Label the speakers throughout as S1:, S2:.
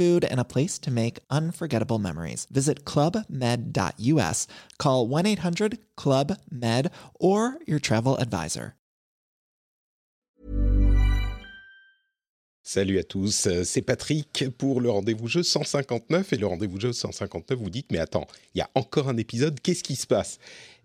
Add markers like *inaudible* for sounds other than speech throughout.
S1: food, and a place to make unforgettable memories. Visit clubmed.us, call 1 800 Club Med, or your travel advisor.
S2: Salut à tous, euh, c'est Patrick pour le rendez-vous jeu 159 et le rendez-vous jeu 159 vous dites mais attends, il y a encore un épisode, qu'est-ce qui se passe?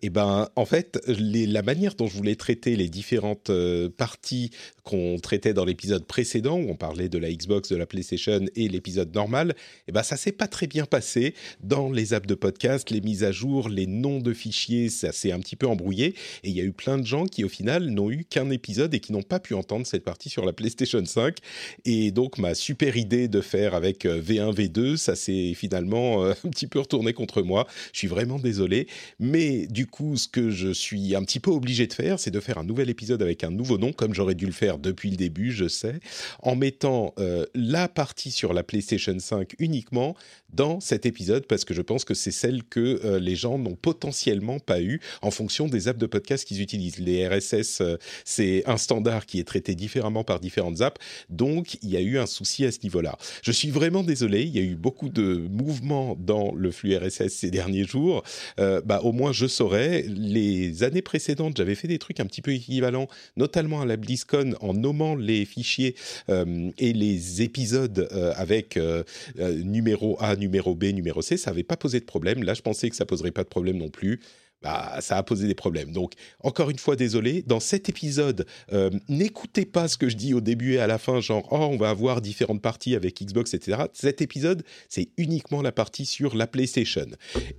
S2: Eh ben en fait, la manière dont je voulais traiter les différentes euh, parties qu'on traitait dans l'épisode précédent où on parlait de la Xbox, de la PlayStation et l'épisode normal, eh ben ça s'est pas très bien passé dans les apps de podcast, les mises à jour, les noms de fichiers, ça s'est un petit peu embrouillé. Et il y a eu plein de gens qui au final n'ont eu qu'un épisode et qui n'ont pas pu entendre cette partie sur la PlayStation 5 et donc ma super idée de faire avec euh, V1 V2, ça s'est finalement euh, *laughs* un petit peu retourné contre moi. Je suis vraiment désolé, mais du coup ce que je suis un petit peu obligé de faire, c'est de faire un nouvel épisode avec un nouveau nom comme j'aurais dû le faire depuis le début, je sais, en mettant euh, la partie sur la PlayStation 5 uniquement dans cet épisode parce que je pense que c'est celle que euh, les gens n'ont potentiellement pas eu en fonction des apps de podcast qu'ils utilisent. Les RSS, euh, c'est un standard qui est traité différemment par différentes apps, donc il y a eu un souci à ce niveau-là. Je suis vraiment désolé, il y a eu beaucoup de mouvements dans le flux RSS ces derniers jours. Bah, au moins je saurais. Les années précédentes, j'avais fait des trucs un petit peu équivalents, notamment à la BlizzCon en nommant les fichiers euh, et les épisodes euh, avec euh, numéro A, numéro B, numéro C, ça n'avait pas posé de problème. Là, je pensais que ça poserait pas de problème non plus. Bah, ça a posé des problèmes. Donc, encore une fois, désolé. Dans cet épisode, euh, n'écoutez pas ce que je dis au début et à la fin, genre, oh, on va avoir différentes parties avec Xbox, etc. Cet épisode, c'est uniquement la partie sur la PlayStation.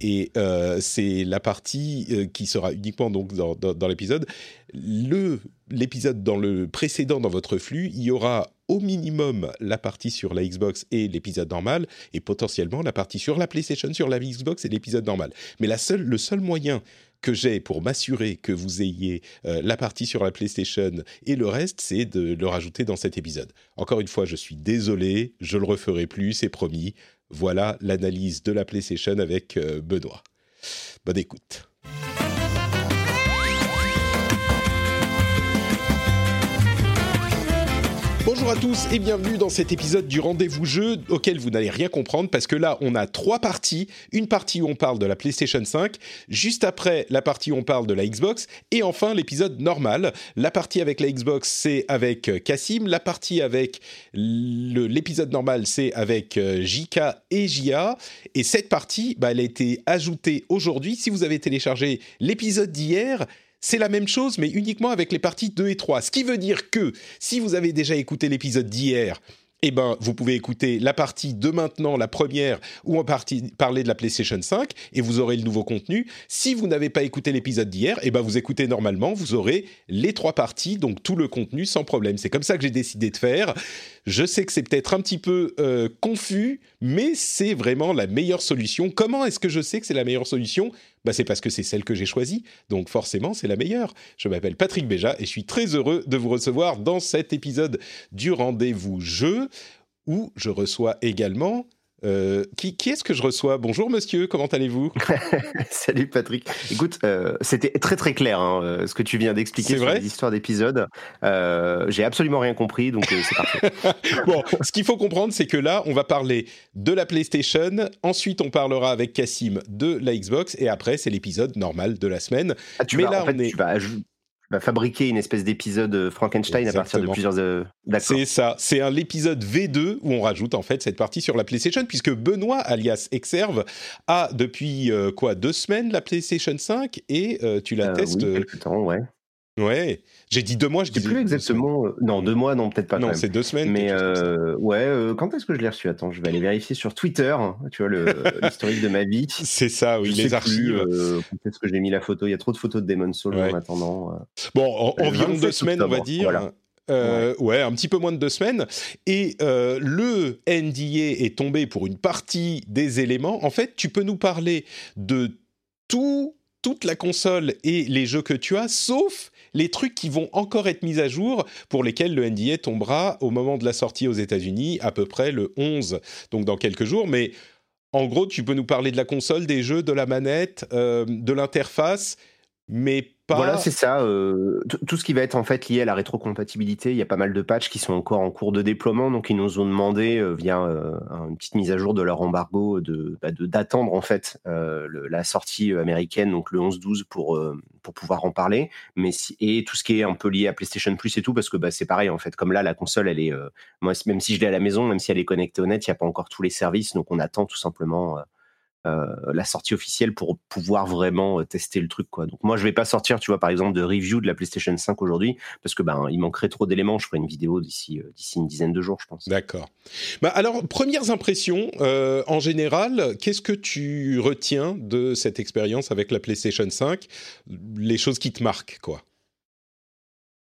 S2: Et euh, c'est la partie euh, qui sera uniquement donc dans, dans, dans l'épisode. Le l'épisode dans le précédent dans votre flux, il y aura au minimum la partie sur la Xbox et l'épisode normal, et potentiellement la partie sur la PlayStation, sur la Xbox et l'épisode normal. Mais le seul moyen que j'ai pour m'assurer que vous ayez euh, la partie sur la PlayStation et le reste, c'est de le rajouter dans cet épisode. Encore une fois, je suis désolé, je le referai plus, c'est promis. Voilà l'analyse de la PlayStation avec euh, Benoît. Bonne écoute. Bonjour à tous et bienvenue dans cet épisode du rendez-vous jeu auquel vous n'allez rien comprendre parce que là on a trois parties. Une partie où on parle de la PlayStation 5, juste après la partie où on parle de la Xbox et enfin l'épisode normal. La partie avec la Xbox c'est avec Cassim, la partie avec l'épisode normal c'est avec JK et JA et cette partie bah, elle a été ajoutée aujourd'hui. Si vous avez téléchargé l'épisode d'hier, c'est la même chose, mais uniquement avec les parties 2 et 3. Ce qui veut dire que si vous avez déjà écouté l'épisode d'hier, eh ben, vous pouvez écouter la partie de maintenant, la première, où on partie, parler de la PlayStation 5, et vous aurez le nouveau contenu. Si vous n'avez pas écouté l'épisode d'hier, eh ben, vous écoutez normalement, vous aurez les trois parties, donc tout le contenu sans problème. C'est comme ça que j'ai décidé de faire. Je sais que c'est peut-être un petit peu euh, confus, mais c'est vraiment la meilleure solution. Comment est-ce que je sais que c'est la meilleure solution? Bah, C'est parce que c'est celle que j'ai choisie, donc forcément c'est la meilleure. Je m'appelle Patrick Béja et je suis très heureux de vous recevoir dans cet épisode du rendez-vous jeu, où je reçois également euh, qui, qui est-ce que je reçois? Bonjour monsieur, comment allez-vous? *laughs*
S3: Salut Patrick. Écoute, euh, c'était très très clair hein, ce que tu viens d'expliquer sur l'histoire d'épisode. Euh, J'ai absolument rien compris, donc c'est parfait. *laughs*
S2: bon, ce qu'il faut comprendre, c'est que là, on va parler de la PlayStation, ensuite on parlera avec Cassim de la Xbox, et après c'est l'épisode normal de la semaine.
S3: Ah, tu
S2: Mais
S3: vas,
S2: là,
S3: en fait,
S2: on est...
S3: tu vas va fabriquer une espèce d'épisode Frankenstein
S2: Exactement.
S3: à partir de plusieurs. Euh...
S2: C'est ça, c'est un l'épisode V2 où on rajoute en fait cette partie sur la PlayStation, puisque Benoît, alias Exerve, a depuis euh, quoi deux semaines la PlayStation 5 et euh, tu la
S3: Euh,
S2: testes.
S3: oui, temps, ouais.
S2: Ouais, j'ai dit deux mois, je disais
S3: plus exactement. euh, Non, deux mois, non, peut-être pas.
S2: Non, c'est deux semaines.
S3: Mais euh, ouais, euh, quand est-ce que je l'ai reçu? Attends, je vais aller vérifier sur Twitter. Tu vois le- *laughs* l'historique de ma vie.
S2: C'est ça, oui,
S3: Je
S2: les archives.
S3: euh, quand est-ce que j'ai mis la photo Il y a trop de photos de Demon's Souls
S2: Ouais.
S3: en attendant.
S2: Bon, en- environ
S3: 27
S2: deux semaines, on va dire.
S3: voilà.
S2: ouais. un petit peu moins de deux semaines. Et le NDA est tombé pour une partie des éléments. En fait, tu peux nous parler de tout toute la console et les jeux que tu as, sauf les trucs qui vont encore être mis à jour, pour lesquels le NDA tombera au moment de la sortie aux États-Unis, à peu près le 11, donc dans quelques jours. Mais en gros, tu peux nous parler de la console, des jeux, de la manette, euh, de l'interface, mais
S3: voilà, c'est ça. Euh, tout ce qui va être en fait lié à la rétrocompatibilité, il y a pas mal de patchs qui sont encore en cours de déploiement, donc ils nous ont demandé euh, via euh, une petite mise à jour de leur embargo de bah, d'attendre en fait la sortie américaine, donc le 11-12 pour pour pouvoir en parler. Mais et tout ce qui est un peu lié à PlayStation Plus et tout, parce que bah, c'est pareil en fait. Comme là, la console, elle est même si je l'ai à la maison, même si elle est connectée au net, il n'y a pas encore tous les services, donc on attend tout simplement la sortie officielle pour pouvoir vraiment euh, tester le truc quoi. Donc moi je vais pas sortir tu vois par exemple de review de la PlayStation 5 aujourd'hui parce que ben il manquerait trop d'éléments. Je ferai une vidéo d'ici euh, d'ici une dizaine de jours je pense.
S2: D'accord. Bah alors premières impressions en général, qu'est-ce que tu retiens de cette expérience avec la PlayStation 5 Les choses qui te marquent quoi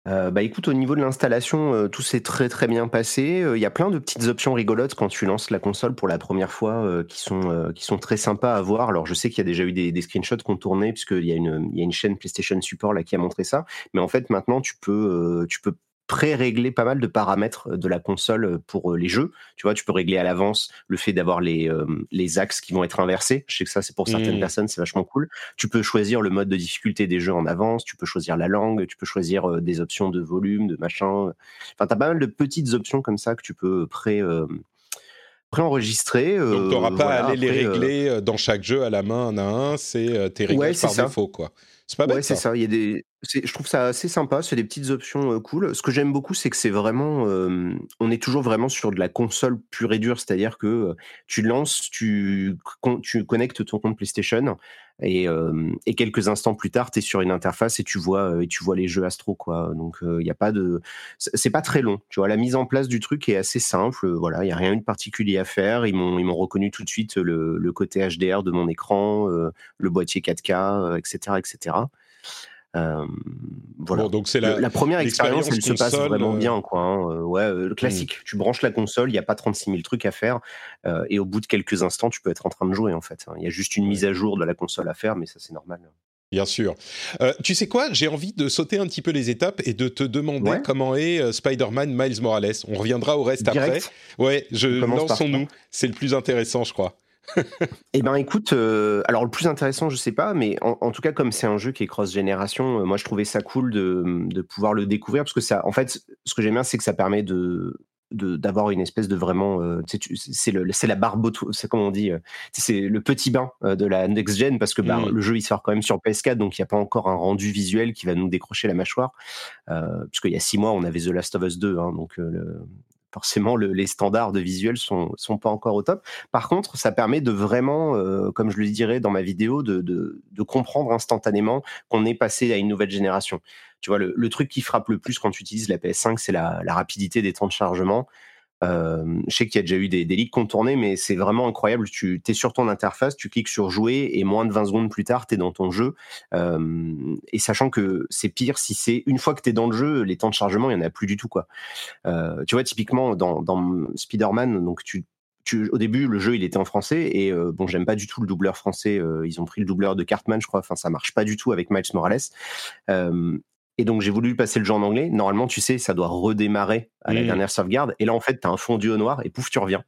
S3: euh, bah écoute, au niveau de l'installation, euh, tout s'est très très bien passé. Euh, il y a plein de petites options rigolotes quand tu lances la console pour la première fois qui, sont, qui sont très sympas à voir. Alors je sais qu'il y a déjà eu des, des screenshots qu'on tournait puisqu'il y, a une, il y a une chaîne PlayStation Support là qui a montré ça. Mais en fait maintenant tu peux, tu peux pré-régler pas mal de paramètres euh, de la console euh, pour euh, les jeux. Tu vois, tu peux régler à l'avance le fait d'avoir les, les axes qui vont être inversés. Je sais que ça, c'est pour certaines mmh. personnes, c'est vachement cool. Tu peux choisir le mode de difficulté des jeux en avance, tu peux choisir la langue, tu peux choisir des options de volume, de machin. Enfin, tu as pas mal de petites options comme ça que tu peux pré... enregistrer
S2: Donc, tu n'auras pas à aller les régler dans chaque jeu à la main un à un, c'est tes réglages par défaut, quoi. C'est pas bête.
S3: Ouais, c'est ça. Il y a des, je trouve ça assez sympa. C'est des petites options cool. Ce que j'aime beaucoup, c'est que c'est vraiment, on est toujours vraiment sur de la console pure et dure, c'est-à-dire que tu lances, tu, connectes ton compte PlayStation et, quelques instants plus tard, tu es sur une interface et tu vois et tu vois les jeux Astro quoi. Donc il n'y a pas de, c'est pas très long. Tu vois, la mise en place du truc est assez simple. Voilà, il y a rien de particulier à faire. Ils m'ont ils m'ont reconnu tout de suite le, le, côté HDR de mon écran, le boîtier 4K, etc., etc.
S2: Euh, voilà. donc c'est la,
S3: la, première expérience, elle se passe vraiment euh, bien, quoi. Hein. Euh, ouais, le hmm. classique. Tu branches la console, il n'y a pas 36 000 trucs à faire, et au bout de quelques instants, tu peux être en train de jouer, en fait. Hein. Il y a juste une mise à jour de la console à faire, mais ça, c'est normal.
S2: Bien sûr. tu sais quoi? J'ai envie de sauter un petit peu les étapes et de te demander comment est Spider-Man Miles Morales. On reviendra au reste après. Ouais, je lançons-nous. C'est le plus intéressant, je crois
S3: eh ben écoute, euh, alors le plus intéressant, je sais pas, mais en, tout cas comme c'est un jeu qui est cross génération, euh, moi je trouvais ça cool de, de, pouvoir le découvrir parce que ça, en fait, ce que j'aime bien, c'est que ça permet de d'avoir une espèce de vraiment euh, c'est c'est la barbe c'est comme on dit c'est le petit bain de la next gen parce que bah, mmh. le jeu il sort quand même sur PS4 donc il n'y a pas encore un rendu visuel qui va nous décrocher la mâchoire puisqu'il y a six mois on avait The Last of Us 2 hein, donc le, forcément les standards de visuel sont sont pas encore au top. Par contre, ça permet de vraiment, euh, comme je le dirais dans ma vidéo, de, de, comprendre instantanément qu'on est passé à une nouvelle génération. Tu vois, le, truc qui frappe le plus quand tu utilises la PS5, c'est la rapidité des temps de chargement. Euh, je sais qu'il y a déjà eu des, des leaks contournés, mais c'est vraiment incroyable. Tu es sur ton interface, tu cliques sur jouer et moins de 20 secondes plus tard, tu es dans ton jeu. Euh, et sachant que c'est pire si c'est une fois que tu es dans le jeu, les temps de chargement, il n'y en a plus du tout. quoi. Euh, tu vois, typiquement, dans, Spider-Man, donc au début, le jeu, il était en français et bon, j'aime pas du tout le doubleur français. Ils ont pris le doubleur de Cartman, je crois. Enfin, ça marche pas du tout avec Miles Morales. Et donc, j'ai voulu passer le jeu en anglais. Normalement, tu sais, ça doit redémarrer à la mmh. dernière sauvegarde. Et là, en fait, tu as un fondu au noir et pouf, tu reviens.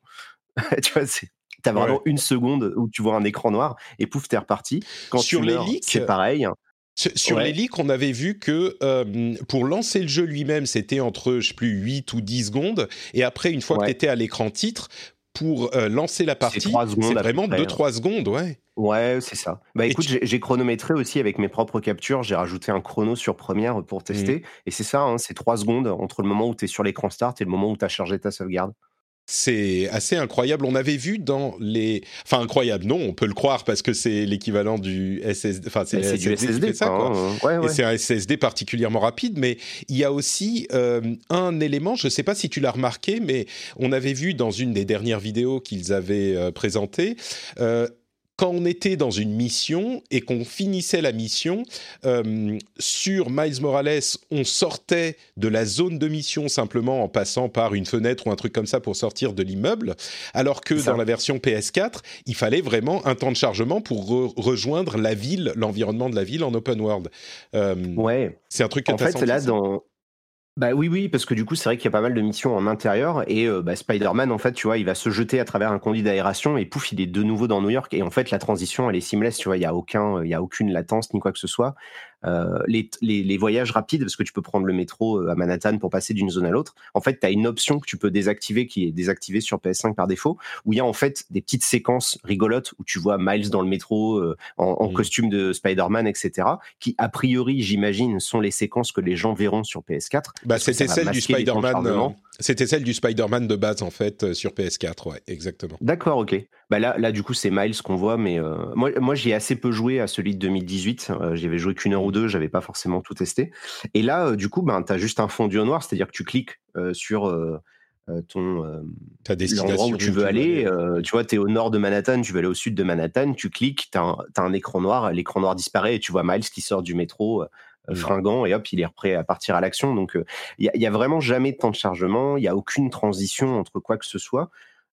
S3: *laughs* tu vois, c'est. T'as vraiment une seconde où tu vois un écran noir et pouf, t'es reparti.
S2: Quand Sur les leaks,
S3: c'est pareil.
S2: Sur les leaks, on avait vu que euh, pour lancer le jeu lui-même, c'était entre, je sais plus, 8 ou 10 secondes. Et après, une fois que tu étais à l'écran titre, pour euh, lancer la partie, c'est vraiment 2-3 hein. secondes, ouais.
S3: Ouais, c'est ça. Bah écoute, j'ai chronométré aussi avec mes propres captures. J'ai rajouté un chrono sur Premiere pour mmh. tester. Et c'est ça, hein, c'est 3 secondes entre le moment où tu es sur l'écran start et le moment où tu as chargé ta sauvegarde.
S2: C'est assez incroyable. On avait vu dans les, enfin incroyable. Non, on peut le croire parce que c'est l'équivalent du SSD. Enfin, c'est
S3: du SSD, ça, quoi.
S2: Hein. Et c'est un SSD particulièrement rapide. Mais il y a aussi euh, un élément. Je ne sais pas si tu l'as remarqué, mais on avait vu dans une des dernières vidéos qu'ils avaient euh, présentées. Euh, quand on était dans une mission et qu'on finissait la mission, euh, sur Miles Morales, on sortait de la zone de mission simplement en passant par une fenêtre ou un truc comme ça pour sortir de l'immeuble, alors que dans la version PS4, il fallait vraiment un temps de chargement pour rejoindre la ville, l'environnement de la ville en open world.
S3: Euh, ouais.
S2: C'est un truc
S3: En fait, là, dans, bah oui, oui, parce que du coup, c'est vrai qu'il y a pas mal de missions en intérieur et euh, bah, Spider-Man, en fait, tu vois, il va se jeter à travers un conduit d'aération et pouf, il est de nouveau dans New York. Et en fait, la transition, elle est seamless, tu vois, il y a aucun, il y a aucune latence ni quoi que ce soit. Euh, les, les, voyages rapides, parce que tu peux prendre le métro euh, à Manhattan pour passer d'une zone à l'autre, en fait, tu as une option que tu peux désactiver, qui est désactivée sur PS5 par défaut, où il y a en fait des petites séquences rigolotes où tu vois Miles dans le métro euh, en, mmh. costume de Spider-Man, etc., qui, a priori, j'imagine, sont les séquences que les gens verront sur PS4.
S2: Bah, c'était celle du Spider-Man. C'était celle du Spider-Man de base en fait sur PS4, ouais, exactement.
S3: D'accord, ok. Bah là, là du coup c'est Miles qu'on voit, mais moi, moi j'y ai assez peu joué à celui de 2018. J'y avais joué qu'une heure ou deux, j'avais pas forcément tout testé. Et là, du coup, ben, tu as juste un fondu au noir, c'est-à-dire que tu cliques sur ton l'endroit où tu veux aller. tu vois, tu es au nord de Manhattan, tu veux aller au sud de Manhattan, tu cliques, tu as, un écran noir, l'écran noir disparaît et tu vois Miles qui sort du métro. Fringant et hop il est prêt à partir à l'action donc il y, a vraiment jamais de temps de chargement il y a aucune transition entre quoi que ce soit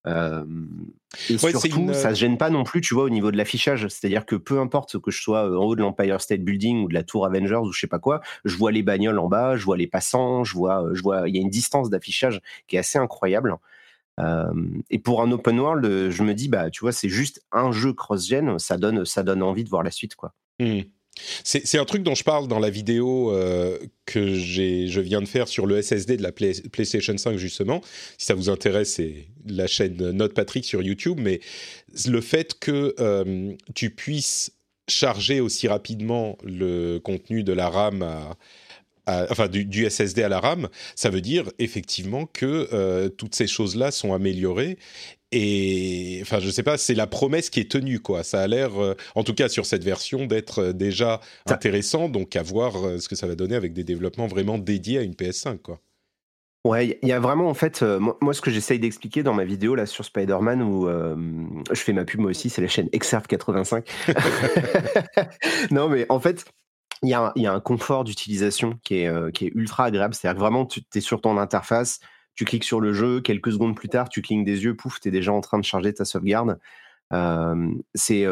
S3: et surtout, ça se gêne pas non plus, tu vois, au niveau de l'affichage. C'est-à-dire que peu importe que je sois en haut de l'Empire State Building ou de la Tour Avengers ou je sais pas quoi, je vois les bagnoles en bas, je vois les passants, je vois, je vois, il y a une distance d'affichage qui est assez incroyable. et pour un open world, je me dis, bah, tu vois, c'est juste un jeu cross-gen, ça donne, ça donne envie de voir la suite, quoi.
S2: Mmh. C'est un truc dont je parle dans la vidéo euh, que je viens de faire sur le SSD de la PlayStation 5 justement. Si ça vous intéresse, c'est la chaîne Note Patrick sur YouTube. Mais le fait que euh, tu puisses charger aussi rapidement le contenu de la RAM enfin du, SSD à la RAM, ça veut dire effectivement que euh, toutes ces choses-là sont améliorées et enfin, je sais pas, c'est la promesse qui est tenue, quoi. Ça a l'air, euh, en tout cas sur cette version, d'être euh, déjà intéressant. Donc, à voir euh, ce que ça va donner avec des développements vraiment dédiés à une PS5, quoi.
S3: Ouais, il y a vraiment en fait, moi, ce que j'essaye d'expliquer dans ma vidéo là sur Spider-Man où je fais ma pub moi aussi, c'est la chaîne Exerve 85. *laughs* *laughs* non mais en fait, il y, a un, confort d'utilisation qui est, est ultra agréable. C'est-à-dire que vraiment tu es sur ton interface, tu cliques sur le jeu, quelques secondes plus tard, tu clignes des yeux, pouf, tu es déjà en train de charger ta sauvegarde. c'est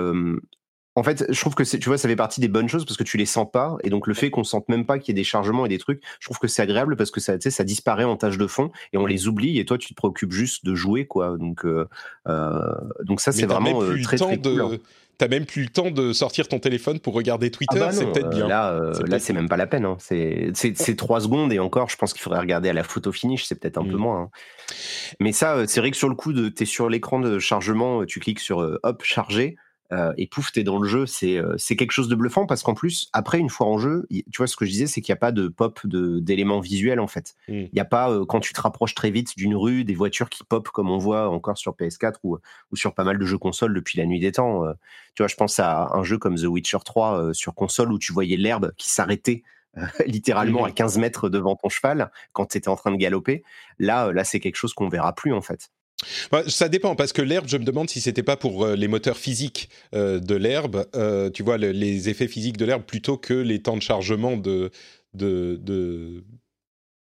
S3: en fait, je trouve que tu vois, ça fait partie des bonnes choses parce que tu les sens pas, et donc le fait qu'on sente même pas qu'il y ait des chargements et des trucs, je trouve que c'est agréable parce que ça, ça disparaît en tâche de fond et on les oublie, et toi tu te préoccupes juste de jouer, quoi. Donc, euh, donc ça c'est vraiment très très cool. Hein
S2: t'as même plus le temps de sortir ton téléphone pour regarder ah Twitter, bah c'est peut-être bien.
S3: Là, euh, là c'est même pas la peine. Hein. C'est trois secondes et encore, je pense qu'il faudrait regarder à la photo finish, c'est peut-être un peu mm. moins. Hein. Mais ça, euh, c'est vrai que sur le coup, tu es sur l'écran de chargement, tu cliques sur euh, hop, charger. Euh, et pouf, t'es dans le jeu. C'est euh, c'est quelque chose de bluffant parce qu'en plus, après, une fois en jeu, tu vois, ce que je disais, c'est qu'il n'y a pas de pop d'éléments visuels en fait. Mm. Il n'y a pas, euh, quand tu te rapproches très vite d'une rue, des voitures qui pop comme on voit encore sur PS4 ou, ou sur pas mal de jeux console depuis la nuit des temps. tu vois, je pense à un jeu comme The Witcher 3 sur console où tu voyais l'herbe qui s'arrêtait *laughs* littéralement mm. à 15 mètres devant ton cheval quand tu étais en train de galoper. Là, là c'est quelque chose qu'on verra plus en fait.
S2: Bah, ça dépend parce que l'herbe, je me demande si c'était pas pour euh, les moteurs physiques euh, de l'herbe, euh, tu vois, les effets physiques de l'herbe plutôt que les temps de chargement de. de, de...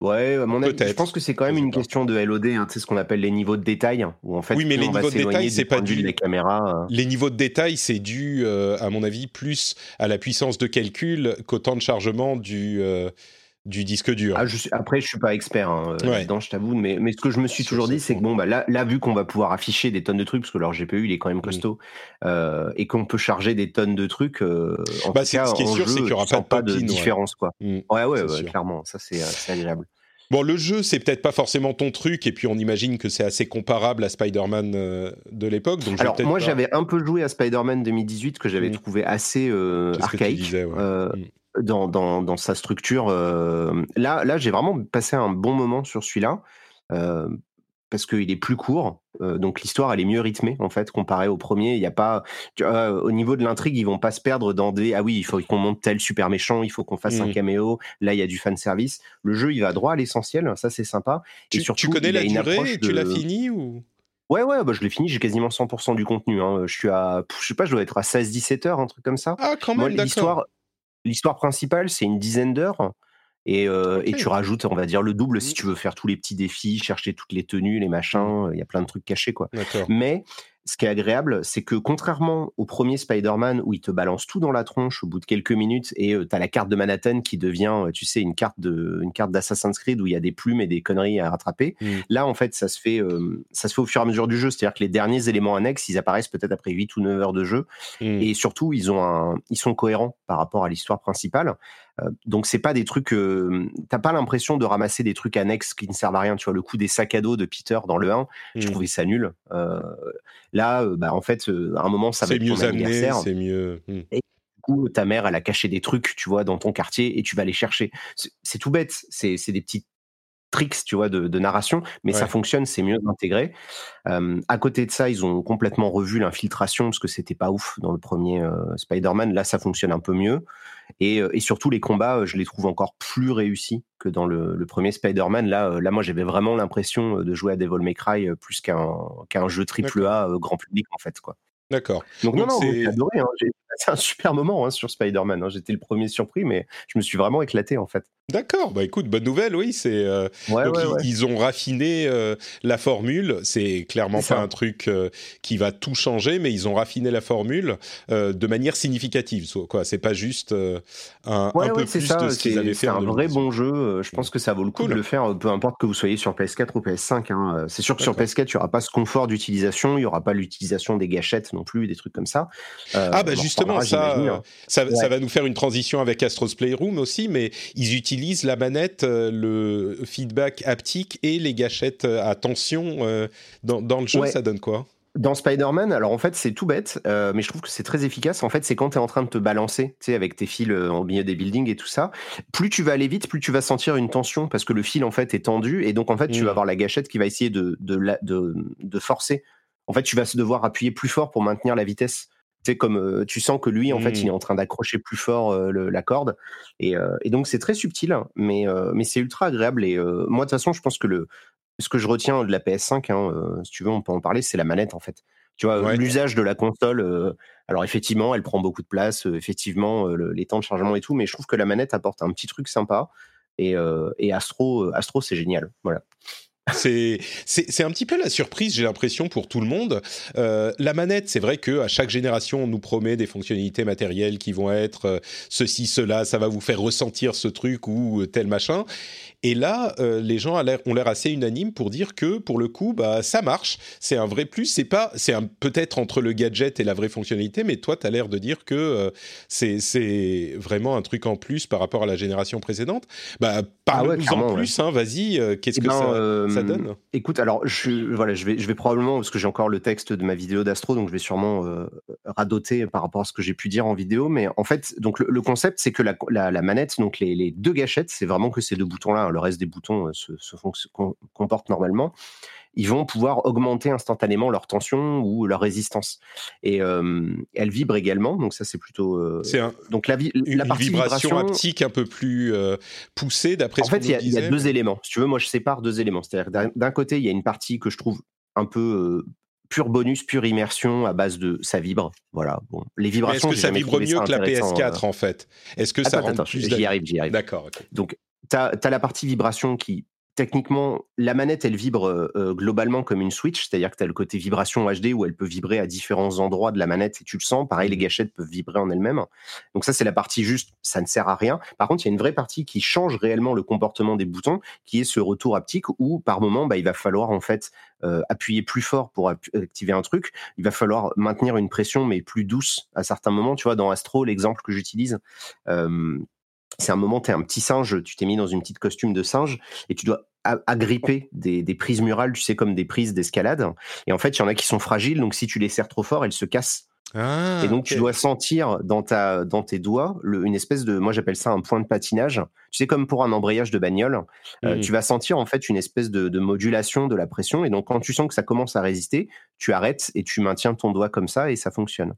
S3: Ouais, mon avis, je pense que c'est quand même une question de LOD, hein, tu sais ce qu'on appelle les niveaux de détail, où en fait,
S2: oui, mais les niveaux de détail, c'est pas dû
S3: les caméras.
S2: Les niveaux de détail, c'est dû, à mon avis, plus à la puissance de calcul qu'au temps de chargement du du disque dur.
S3: Ah, je après, je suis pas expert hein, euh, dedans, je t'avoue, mais, mais ce que je me suis toujours dit, c'est que bon, bah, là, là, vu qu'on va pouvoir afficher des tonnes de trucs, parce que leur GPU, il est quand même costaud, euh, et qu'on peut charger des tonnes de trucs, euh, en bah, tout cas, ce qui est sûr, c'est qu'il n'y aura pas de, différence. Quoi. Mmh, ouais, ouais, ouais clairement, ça c'est agréable.
S2: Bon, le jeu, c'est peut-être pas forcément ton truc, et puis on imagine que c'est assez comparable à Spider-Man de l'époque.
S3: Alors, moi, j'avais un peu joué à Spider-Man 2018 que j'avais mmh. trouvé assez archaïque. Mmh dans, dans, dans sa structure. Euh, là, là j'ai vraiment passé un bon moment sur celui-là. Euh, parce qu'il est plus court, euh, donc l'histoire elle est mieux rythmée en fait comparé au premier. Il y a pas, au niveau de l'intrigue, ils vont pas se perdre dans des ah oui il faut qu'on monte tel super méchant, il faut qu'on fasse un mmh. caméo. Là il y a du fan service. Le jeu il va droit à l'essentiel, ça c'est sympa.
S2: Et tu, surtout, tu connais la durée, tu l'as fini ou?
S3: Ouais, ouais, bah, je l'ai fini, j'ai quasiment 100% du contenu. Hein. Je suis à, je sais pas, je dois être à 16-17 heures, un truc comme ça.
S2: Ah, quand même,
S3: l'histoire, l'histoire principale, c'est une dizaine d'heures. Et, euh, et, tu rajoutes, on va dire, le double si mmh. tu veux faire tous les petits défis, chercher toutes les tenues, les machins. Il y a plein de trucs cachés, quoi. Mais ce qui est agréable, c'est que contrairement au premier Spider-Man où il te balance tout dans la tronche au bout de quelques minutes et tu as la carte de Manhattan qui devient, tu sais, une carte de, une carte d'Assassin's Creed où il y a des plumes et des conneries à rattraper. Mmh. Là, en fait, ça se fait, ça se fait au fur et à mesure du jeu. C'est-à-dire que les derniers éléments annexes, ils apparaissent peut-être après 8 ou 9 heures de jeu. Mmh. Et surtout, ils ont un, ils sont cohérents par rapport à l'histoire principale. Donc c'est pas des trucs, t'as pas l'impression de ramasser des trucs annexes qui ne servent à rien. Tu vois, le coup des sacs à dos de Peter dans le 1, je mmh. trouvais ça nul. Là, bah, en fait, à un moment, ça va être ton anniversaire.
S2: C'est mieux.
S3: Mmh. Et du coup, ta mère, elle a caché des trucs, tu vois, dans ton quartier et tu vas les chercher. C'est tout bête. C'est des petits tricks, tu vois, de, narration, mais ça fonctionne, c'est mieux d'intégrer. à côté de ça, ils ont complètement revu l'infiltration parce que c'était pas ouf dans le premier Spider-Man. Là, ça fonctionne un peu mieux. Et, surtout, les combats, je les trouve encore plus réussis que dans le, premier Spider-Man. Là, là, moi, j'avais vraiment l'impression de jouer à Devil May Cry plus qu'un qu'un jeu triple A grand public, en fait, quoi.
S2: D'accord.
S3: Donc, non, non, j'ai adoré. Hein. J'ai passé un super moment hein, sur Spider-Man. Hein. J'étais le premier surpris, mais je me suis vraiment éclaté, en fait.
S2: D'accord, bah écoute, bonne nouvelle, oui, c'est euh, ils, ont raffiné euh, la formule. C'est clairement pas un truc euh, qui va tout changer, mais ils ont raffiné la formule de manière significative. Quoi, c'est pas juste un, un, peu plus de ce qu'ils avaient fait.
S3: C'est un vrai bon jeu. Je pense que ça vaut le coup de le faire, peu importe que vous soyez sur PS4 ou PS5. Hein. C'est sûr que sur PS4, il y aura pas ce confort d'utilisation, il y aura pas l'utilisation des gâchettes non plus, des trucs comme ça.
S2: ah bah justement, ça, hein. ça, ça, va nous faire une transition avec Astro's Playroom aussi, mais ils utilisent la manette, euh, le feedback haptique et les gâchettes euh, à tension euh, dans, dans, le jeu, ça donne quoi?
S3: Dans Spider-Man, alors en fait c'est tout bête, mais je trouve que c'est très efficace. En fait, c'est quand tu es en train de te balancer, tu sais, avec tes fils au milieu des buildings et tout ça. Plus tu vas aller vite, plus tu vas sentir une tension parce que le fil en fait est tendu et donc en fait tu vas mmh. avoir la gâchette qui va essayer de, de, de, de forcer. En fait, tu vas devoir appuyer plus fort pour maintenir la vitesse tu comme tu sens que lui en fait il est mmh. en train d'accrocher plus fort la corde. Et, donc c'est très subtil hein, mais mais c'est ultra agréable. Et moi de toute façon je pense que le ce que je retiens de la PS5 hein, si tu veux on peut en parler c'est la manette en fait. Tu vois l'usage de la console alors effectivement elle prend beaucoup de place effectivement les temps de chargement et tout mais je trouve que la manette apporte un petit truc sympa. Et, et Astro Astro c'est génial. Voilà
S2: c'est un petit peu la surprise, j'ai l'impression pour tout le monde. Euh, la manette, c'est vrai que à chaque génération, on nous promet des fonctionnalités matérielles qui vont être euh, ceci, cela, ça va vous faire ressentir ce truc ou tel machin. Et là, euh, les gens ont l'air assez unanimes pour dire que, pour le coup, bah, ça marche. C'est un vrai plus. C'est pas, c'est peut-être entre le gadget et la vraie fonctionnalité, mais toi, tu as l'air de dire que euh, c'est vraiment un truc en plus par rapport à la génération précédente. Bah, parle-nous ah en plus, hein, vas-y. Euh, qu'est-ce eh que ben, ça, donne
S3: Écoute, alors, je, voilà, je vais, je vais probablement, parce que j'ai encore le texte de ma vidéo d'Astro, donc je vais sûrement radoter par rapport à ce que j'ai pu dire en vidéo, mais en fait, donc le, concept, c'est que la, la, manette, donc les, les deux gâchettes, c'est vraiment que ces deux boutons-là le reste des boutons euh, se, comportent normalement, ils vont pouvoir augmenter instantanément leur tension ou leur résistance. Et euh, elle vibre également, donc ça c'est plutôt. Euh,
S2: c'est donc la, la partie vibration, haptique un peu plus poussée d'après. En
S3: fait, il y, a deux éléments. Si tu veux, moi je sépare deux éléments. C'est-à-dire d'un côté, il y a une partie que je trouve un peu pur bonus, pure immersion à base de ça vibre. Voilà. Bon, les vibrations.
S2: Est-ce que ça vibre mieux que la PS4 en fait? Est-ce que ça
S3: rend plus J'y arrive, j'y arrive.
S2: D'accord.
S3: Donc tu as, la partie vibration qui, techniquement, la manette, elle vibre euh, euh, globalement comme une Switch, c'est-à-dire que tu as le côté vibration HD où elle peut vibrer à différents endroits de la manette et tu le sens. Pareil, les mmh. gâchettes peuvent vibrer en elles-mêmes. Donc ça, c'est la partie juste, ça ne sert à rien. Par contre, il y a une vraie partie qui change réellement le comportement des boutons, qui est ce retour haptique où, par moment, bah, il va falloir en fait euh, appuyer plus fort pour activer un truc. Il va falloir maintenir une pression, mais plus douce à certains moments. Tu vois, dans Astro, l'exemple que j'utilise, c'est un moment, tu es un petit singe, tu t'es mis dans une petite costume de singe et tu dois agripper des, prises murales, tu sais, comme des prises d'escalade. Et en fait, il y en a qui sont fragiles, donc si tu les serres trop fort, elles se cassent. Ah, et donc, tu dois sentir dans, ta, dans tes doigts une espèce de, moi j'appelle ça un point de patinage. Tu sais, comme pour un embrayage de bagnole, euh, mmh. tu vas sentir en fait une espèce de, de, modulation de la pression. Et donc, quand tu sens que ça commence à résister, tu arrêtes et tu maintiens ton doigt comme ça et ça fonctionne.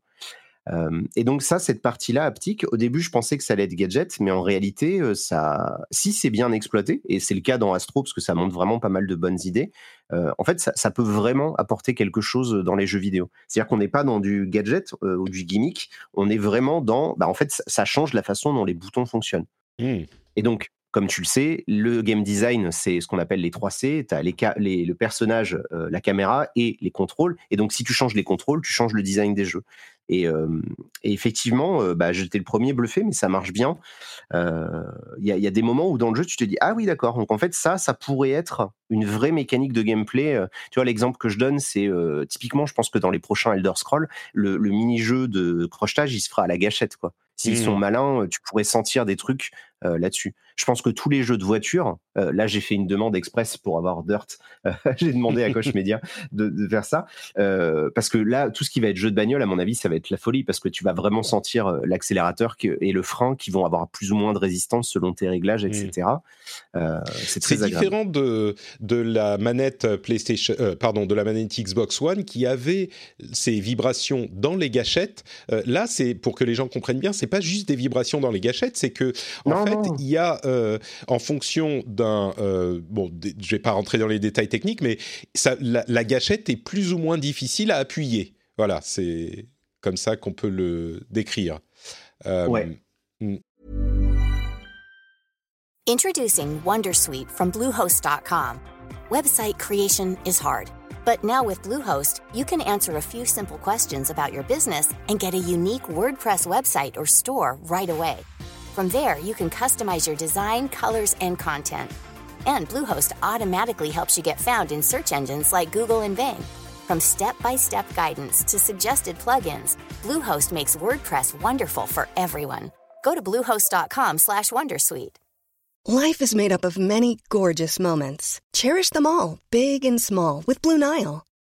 S3: Et donc ça, cette partie-là haptique, au début, je pensais que ça allait être gadget, mais en réalité, ça, si c'est bien exploité, et c'est le cas dans Astro parce que ça montre vraiment pas mal de bonnes idées, en fait, ça, peut vraiment apporter quelque chose dans les jeux vidéo. C'est-à-dire qu'on n'est pas dans du gadget ou du gimmick, on est vraiment dans, bah, en fait, ça change la façon dont les boutons fonctionnent. Mmh. Et donc, comme tu le sais, le game design, c'est ce qu'on appelle les 3 C. Tu as les, le personnage, euh, la caméra et les contrôles. Et donc, si tu changes les contrôles, tu changes le design des jeux. Et, effectivement, bah, j'étais le premier bluffé, mais ça marche bien. Il y, a des moments où dans le jeu, tu te dis Ah oui, d'accord. Donc, en fait, ça, ça pourrait être une vraie mécanique de gameplay. Tu vois, l'exemple que je donne, c'est typiquement, je pense que dans les prochains Elder Scrolls, le, le mini-jeu de crochetage, il se fera à la gâchette. quoi. S'ils sont mmh. malins, tu pourrais sentir des trucs là-dessus. Je pense que tous les jeux de voiture, là j'ai fait une demande express pour avoir Dirt, *laughs* j'ai demandé à Coach Media de, faire ça, parce que là, tout ce qui va être jeu de bagnole, à mon avis, ça va être la folie, parce que tu vas vraiment sentir l'accélérateur et le frein qui vont avoir plus ou moins de résistance selon tes réglages, etc.
S2: Mmh. c'est très différent de, de la manette PlayStation, pardon, de la manette Xbox One qui avait ces vibrations dans les gâchettes. là, c'est pour que les gens comprennent bien, c'est pas juste des vibrations dans les gâchettes, c'est que en fait, il y a euh, en fonction d'un euh, bon, je vais pas rentrer dans les détails techniques, mais ça, la, gâchette est plus ou moins difficile à appuyer. Voilà, c'est comme ça qu'on peut le décrire.
S3: Euh, ouais.
S4: Hmm. Introducing WonderSuite from Bluehost.com. Website creation is hard. But now with Bluehost, you can answer a few simple questions about your business and get a unique WordPress website or store right away. From there, you can customize your design, colors, and content. And Bluehost automatically helps you get found in search engines like Google and Bing. From step-by-step guidance to suggested plugins, Bluehost makes WordPress wonderful for everyone. Go to bluehost.com/wondersuite.
S5: Life is made up of many gorgeous moments. Cherish them all, big and small, with Blue Nile.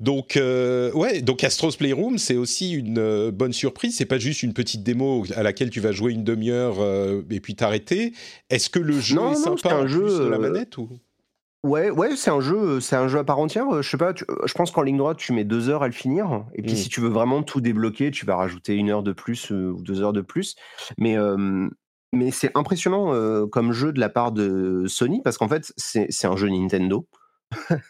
S2: Donc, euh, ouais, donc Astro's Playroom, c'est aussi une euh, bonne surprise. C'est pas juste une petite démo à laquelle tu vas jouer une demi-heure euh, et puis t'arrêter. Est-ce que le jeu est sympa un jeu, de la manette ou?
S3: Ouais, ouais, c'est un jeu, c'est un jeu à part entière. Je sais pas, je pense qu'en ligne droite, tu mets deux heures à le finir. Et puis, hmm. si tu veux vraiment tout débloquer, tu vas rajouter une heure de plus ou deux heures de plus. Mais mais c'est impressionnant comme jeu de la part de Sony parce qu'en fait, c'est un jeu Nintendo.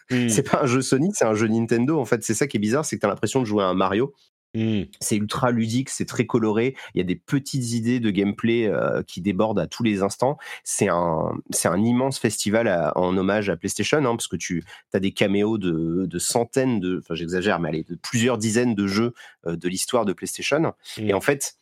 S3: Mmh. c'est pas un jeu Sony, c'est un jeu Nintendo. En fait, c'est ça qui est bizarre, c'est que tu as l'impression de jouer à un Mario. Mmh. C'est ultra ludique, c'est très coloré. Il y a des petites idées de gameplay qui débordent à tous les instants. C'est un, c'est un immense festival en hommage à PlayStation, hein, parce que tu as des caméos de, de centaines de, enfin j'exagère, mais allez, de plusieurs dizaines de jeux de l'histoire de PlayStation. Et mmh. en fait,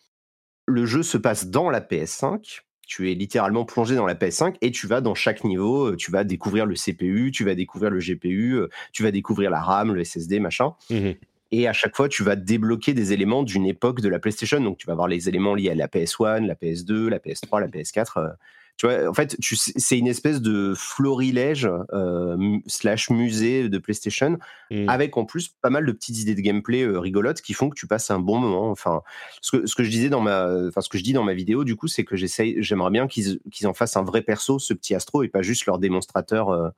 S3: le jeu se passe dans la PS5. Tu es littéralement plongé dans la PS5 et tu vas dans chaque niveau, euh, tu vas découvrir le CPU, tu vas découvrir le GPU, euh, tu vas découvrir la RAM, le SSD, machin. Mmh et à chaque fois, tu vas débloquer des éléments d'une époque de la PlayStation. Donc, tu vas avoir les éléments liés à la PS1, la PS2, la PS3, la PS4 tu vois, en fait, c'est une espèce de florilège euh, slash musée de PlayStation, mmh. avec en plus pas mal de petites idées de gameplay euh, rigolotes qui font que tu passes un bon moment. Enfin, ce que, ce que je disais dans ma, enfin, ce que je dis dans ma vidéo, du coup, c'est que j'essaye, j'aimerais bien qu'ils en fassent un vrai perso, ce petit Astro, et pas juste leur démonstrateur.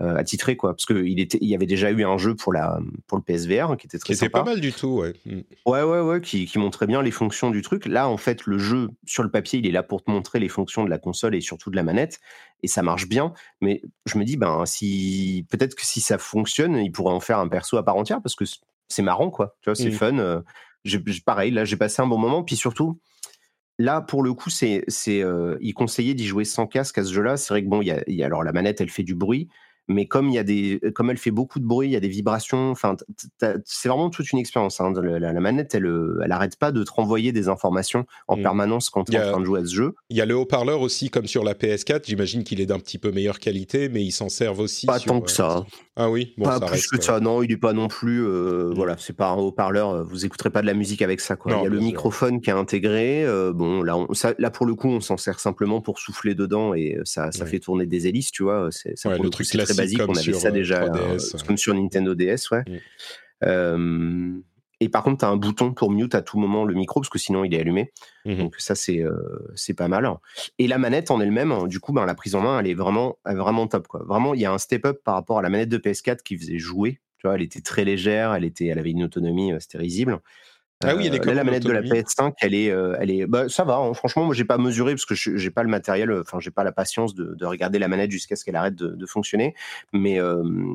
S3: Euh, attitré quoi. Parce qu'il était il y avait déjà eu un jeu pour la pour le PSVR qui était très
S2: qui était pas mal du tout ouais. Mm.
S3: ouais ouais ouais qui, qui, montrait bien les fonctions du truc. Là en fait le jeu sur le papier il est là pour te montrer les fonctions de la console et surtout de la manette et ça marche bien. Mais je me dis ben si peut-être que si ça fonctionne il pourrait en faire un perso à part entière parce que c'est marrant quoi. Tu vois c'est mm. fun euh, pareil là j'ai passé un bon moment. Puis surtout Là, pour le coup, c'est, c'est, euh, il conseillait d'y jouer sans casque à ce jeu-là. C'est vrai que bon, il y a, alors la manette, elle fait du bruit, mais comme il y a des, comme elle fait beaucoup de bruit, il y a des vibrations. Enfin, c'est vraiment toute une expérience. Hein. La, manette, elle, elle arrête pas de te renvoyer des informations en mm. permanence quand tu es en train de jouer à ce jeu.
S2: Il y a le haut-parleur aussi, comme sur la PS4. J'imagine qu'il est d'un petit peu meilleure qualité, mais ils s'en servent aussi.
S3: Pas tant que ça.
S2: Ah oui,
S3: bon, pas plus que ça. Non, il est pas non plus. Euh, mm. Voilà, c'est pas un haut-parleur. Vous écouterez pas de la musique avec ça. Quoi. il y a le microphone qui est intégré. Euh, bon, là, là pour le coup, on s'en sert simplement pour souffler dedans et ça, ça fait tourner des hélices, tu vois. C'est
S2: le truc très basique.
S3: On avait ça euh, déjà, hein, comme sur Nintendo DS, ouais. Mm. Et par contre, tu as un bouton pour mute à tout moment le micro, parce que sinon il est allumé. Mmh Donc ça, c'est c'est pas mal. Et la manette en elle-même, hein, du coup, ben, la prise en main, elle est vraiment, vraiment top. Quoi. Vraiment, il y a un step-up par rapport à la manette de PS4 qui faisait jouer. Tu vois, elle était très légère, elle, était, elle avait une autonomie, c'était risible.
S2: Ah oui, elle est
S3: euh, la manette de la PS5, elle est, euh, elle est, bah, ça va. Hein. franchement, moi, j'ai pas mesuré parce que j'ai pas le matériel. Euh, enfin, j'ai pas la patience de, de, regarder la manette jusqu'à ce qu'elle arrête de, de, fonctionner. Mais,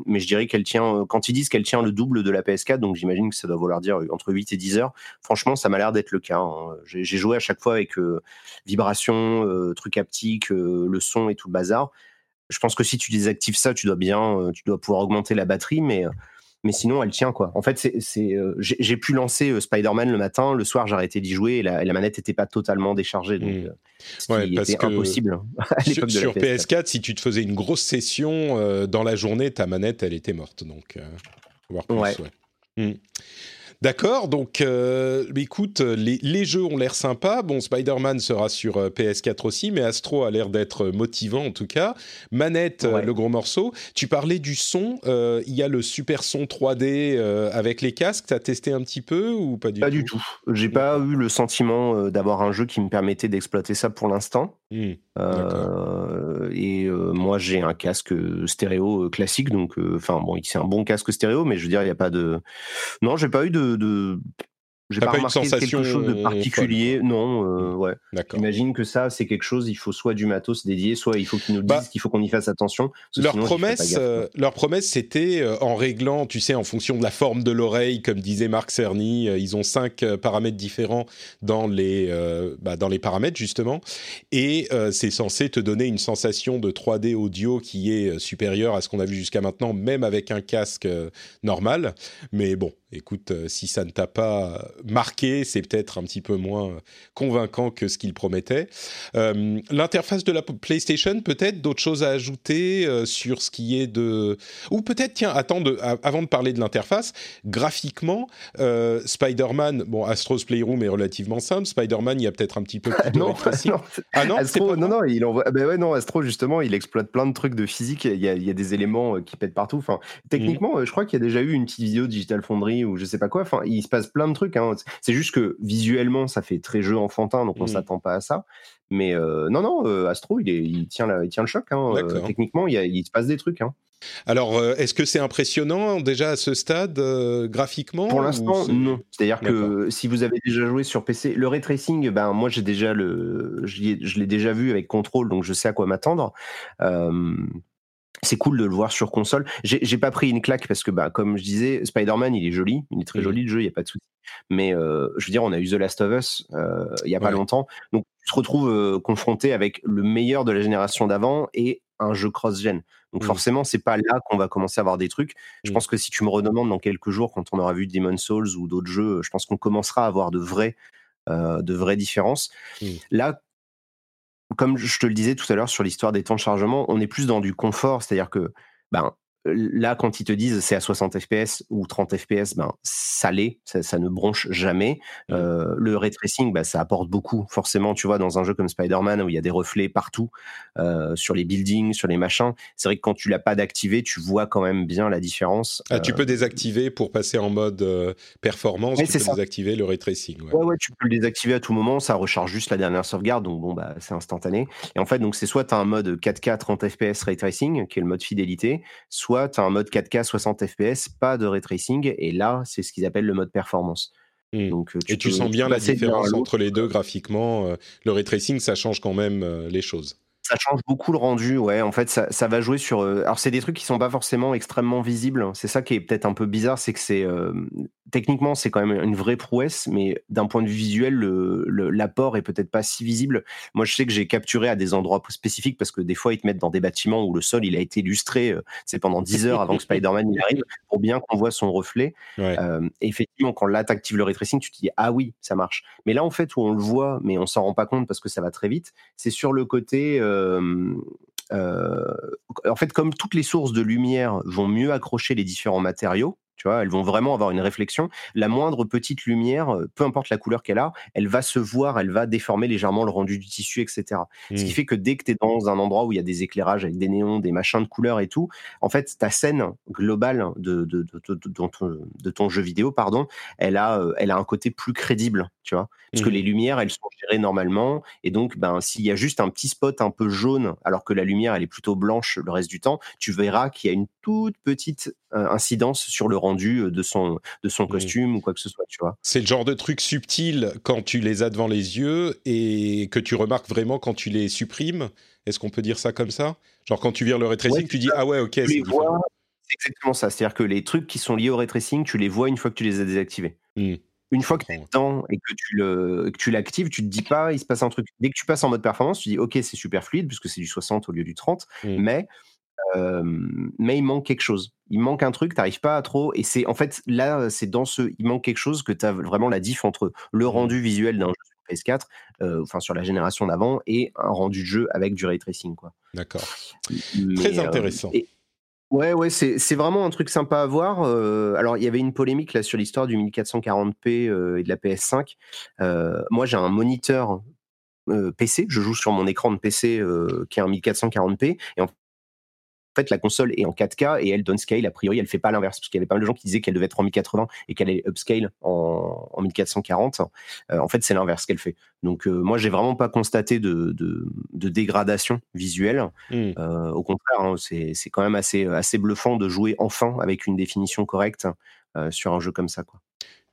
S3: mais je dirais qu'elle tient. Quand ils disent qu'elle tient le double de la PS4, donc j'imagine que ça doit vouloir dire entre 8 et 10 heures. Franchement, ça m'a l'air d'être le cas. Hein. J'ai joué à chaque fois avec vibration, truc haptique, le son et tout le bazar. Je pense que si tu désactives ça, tu dois bien, tu dois pouvoir augmenter la batterie, mais mais sinon elle tient quoi. En fait, c'est, euh, j'ai pu lancer euh, Spider-Man le matin, le soir j'ai arrêté d'y jouer et la, manette n'était pas totalement déchargée, donc mmh. euh, parce que impossible.
S2: Hein, *laughs* sur, sur PS4, si tu te faisais une grosse session dans la journée, ta manette elle était morte, donc voir plus. Ouais. Mmh. D'accord, donc euh, écoute, les, jeux ont l'air sympas. Bon, Spider-Man sera sur euh, PS4 aussi, mais Astro a l'air d'être motivant en tout cas. Manette, euh, le gros morceau. Tu parlais du son, il y a le super son 3D avec les casques. T'as testé un petit peu ou pas du
S3: tout
S2: Pas
S3: du tout. J'ai pas eu le sentiment d'avoir un jeu qui me permettait d'exploiter ça pour l'instant. Mmh, et moi, j'ai un casque stéréo classique, donc enfin bon, c'est un bon casque stéréo, mais je veux dire, il n'y a pas de. Non, j'ai pas eu de de, j'ai pas, remarqué quelque chose de particulier. Non, euh, ouais. J'imagine que ça, c'est quelque chose. Il faut soit du matos dédié, soit il faut qu'ils nous bah, disent qu'il faut qu'on y fasse attention.
S2: Leur promesse, euh, leur promesse, c'était euh, en réglant, tu sais, en fonction de la forme de l'oreille, comme disait Marc Cerny, ils ont cinq paramètres différents dans les bah, dans les paramètres justement, et c'est censé te donner une sensation de 3D audio qui est supérieure à ce qu'on a vu jusqu'à maintenant, même avec un casque normal. Mais bon, écoute, si ça ne t'a pas marqué, c'est peut-être un petit peu moins convaincant que ce qu'il promettait. Euh, l'interface de la PlayStation, peut-être d'autres choses à ajouter euh, sur ce qui est de... Ou peut-être, tiens, attends, avant de parler de l'interface, graphiquement, euh, Spider-Man, bon, Astro's Playroom est relativement simple, Spider-Man, il y a peut-être un petit peu plus de *laughs*
S3: non, Ah non, Astro, non, non, il envoie... Ben ouais, non, Astro, justement, il exploite plein de trucs de physique, il y a, il y a des éléments qui pètent partout. Enfin, techniquement, mmh. je crois qu'il y a déjà eu une petite vidéo Digital Foundry ou je sais pas quoi, enfin, il se passe plein de trucs, hein. C'est juste que visuellement, ça fait très jeu enfantin, donc on mmh. s'attend pas à ça. Mais euh, non, non, euh, Astro, il, est, il, tient il tient le choc. Hein. Euh, techniquement, il, il, se passe des trucs. Hein.
S2: Alors, est-ce que c'est impressionnant déjà à ce stade graphiquement
S3: Pour l'instant, non. C'est-à-dire que si vous avez déjà joué sur PC, le ray tracing, ben moi j'ai déjà le, je l'ai déjà vu avec Control, donc je sais à quoi m'attendre c'est cool de le voir sur console. J'ai pas pris une claque parce que, bah, comme je disais, Spider-Man, il est joli, il est très mmh. joli le jeu, il n'y a pas de souci. Mais euh, je veux dire, on a eu The Last of Us euh, il n'y a pas longtemps. Donc, tu te retrouves euh, confronté avec le meilleur de la génération d'avant et un jeu cross-gen. Donc, mmh. forcément, c'est pas là qu'on va commencer à avoir des trucs. Je mmh. pense que si tu me redemandes dans quelques jours, quand on aura vu Demon's Souls ou d'autres jeux, je pense qu'on commencera à avoir de vraies, de vraies différences. Là, comme je te le disais tout à l'heure sur l'histoire des temps de chargement, on est plus dans du confort, c'est-à-dire que ben, là, quand ils te disent c'est à 60 fps ou 30 fps, ben, ça l'est, ça, ne bronche jamais. Mmh. Euh, le ray tracing, ben, ça apporte beaucoup. Forcément, tu vois, dans un jeu comme Spider-Man où il y a des reflets partout, euh, sur les buildings, sur les machins, c'est vrai que quand tu l'as pas d'activer, tu vois quand même bien la différence.
S2: Ah, tu peux euh, désactiver pour passer en mode performance, tu peux désactiver le ray tracing.
S3: Ouais. ouais. tu peux le désactiver à tout moment, ça recharge juste la dernière sauvegarde, donc bon, bah, c'est instantané. Et en fait, donc c'est soit tu as un mode 4K 30 fps ray tracing, qui est le mode fidélité, soit tu as un mode 4K 60 FPS, pas de ray tracing, et là, c'est ce qu'ils appellent le mode performance.
S2: Mmh. Donc, euh, tu et tu sens bien la différence entre les deux graphiquement. Euh, le ray tracing, ça change quand même euh, les choses.
S3: Ça change beaucoup le rendu, ouais. En fait, ça, ça va jouer sur. euh, alors, c'est des trucs qui sont pas forcément extrêmement visibles. C'est ça qui est peut-être un peu bizarre, c'est que c'est euh, techniquement c'est quand même une vraie prouesse, mais d'un point de vue visuel, le- le- l'apport est peut-être pas si visible. Moi, je sais que j'ai capturé à des endroits spécifiques parce que des fois ils te mettent dans des bâtiments où le sol il a été illustré, euh, c'est pendant 10 heures avant que Spider-Man y arrive pour bien qu'on voit son reflet.
S2: Ouais.
S3: Euh, et effectivement, quand là t'actives le ray tracing, tu te dis ah oui, ça marche. Mais là, en fait, où on le voit, mais on s'en rend pas compte parce que ça va très vite, c'est sur le côté. euh, en fait, comme toutes les sources de lumière vont mieux accrocher les différents matériaux, tu vois, elles vont vraiment avoir une réflexion. La moindre petite lumière, euh, peu importe la couleur qu'elle a, elle va se voir, elle va déformer légèrement le rendu du tissu, etc. Ce qui
S2: Mm.
S3: fait que dès que tu es dans un endroit où il y a des éclairages avec des néons, des machins de couleurs et tout, en fait, ta scène globale de, de, de, de- de ton, jeu vidéo, pardon, elle a, euh, elle a un côté plus crédible, tu vois. Parce que
S2: Mhm.
S3: les lumières, elles sont gérées normalement. Et donc, ben, s'il y a juste un petit spot un peu jaune, alors que la lumière, elle est plutôt blanche le reste du temps, tu verras qu'il y a une toute petite euh, incidence sur le rendu euh, de son, de son costume ou quoi que ce soit, tu vois.
S2: C'est le genre de truc subtil quand tu les as devant les yeux et que tu remarques vraiment quand tu les supprimes. Est-ce qu'on peut dire ça comme ça? Genre quand tu vires le ray
S3: Ouais,
S2: tu dis ah ouais ok c'est
S3: exactement ça. C'est-à-dire que les trucs qui sont liés au ray tracing, tu les vois une fois que tu les as désactivés.
S2: Hmm.
S3: Une fois que tu es dedans et que tu le- que tu l'actives, tu te dis pas, il se passe un truc. Dès que tu passes en mode performance, tu dis, ok, c'est super fluide puisque c'est du 60 au lieu du 30,
S2: Mm.
S3: mais, euh, mais il manque quelque chose. Il manque un truc, t'arrives pas à trop. Et c'est en fait là, c'est dans ce, il manque quelque chose que tu as vraiment la diff entre le
S2: Mm.
S3: rendu visuel d'un jeu sur PS4, euh, enfin sur la génération d'avant, et un rendu de jeu avec du ray tracing, quoi.
S2: D'accord. Très
S3: euh,
S2: intéressant.
S3: et- Ouais, ouais, c'est c'est vraiment un truc sympa à voir. euh, alors, il y avait une polémique là sur l'histoire du 1440p euh, et de la PS5. Euh, moi, j'ai un moniteur euh, PC. Je joue sur mon écran de PC euh, qui est un 1440p. Et en fait, la console est en 4K et elle downscale. A priori, elle fait pas l'inverse. Parce qu'il y avait pas mal de gens qui disaient qu'elle devait être en 1080 et qu'elle allait upscale en, en 1440. Euh, en fait, c'est l'inverse qu'elle fait. Donc, euh, moi, j'ai vraiment pas constaté de, de, de dégradation visuelle.
S2: Hmm.
S3: Euh, au contraire, hein, c'est quand même assez, assez bluffant de jouer enfin avec une définition correcte euh, sur un jeu comme ça. Quoi.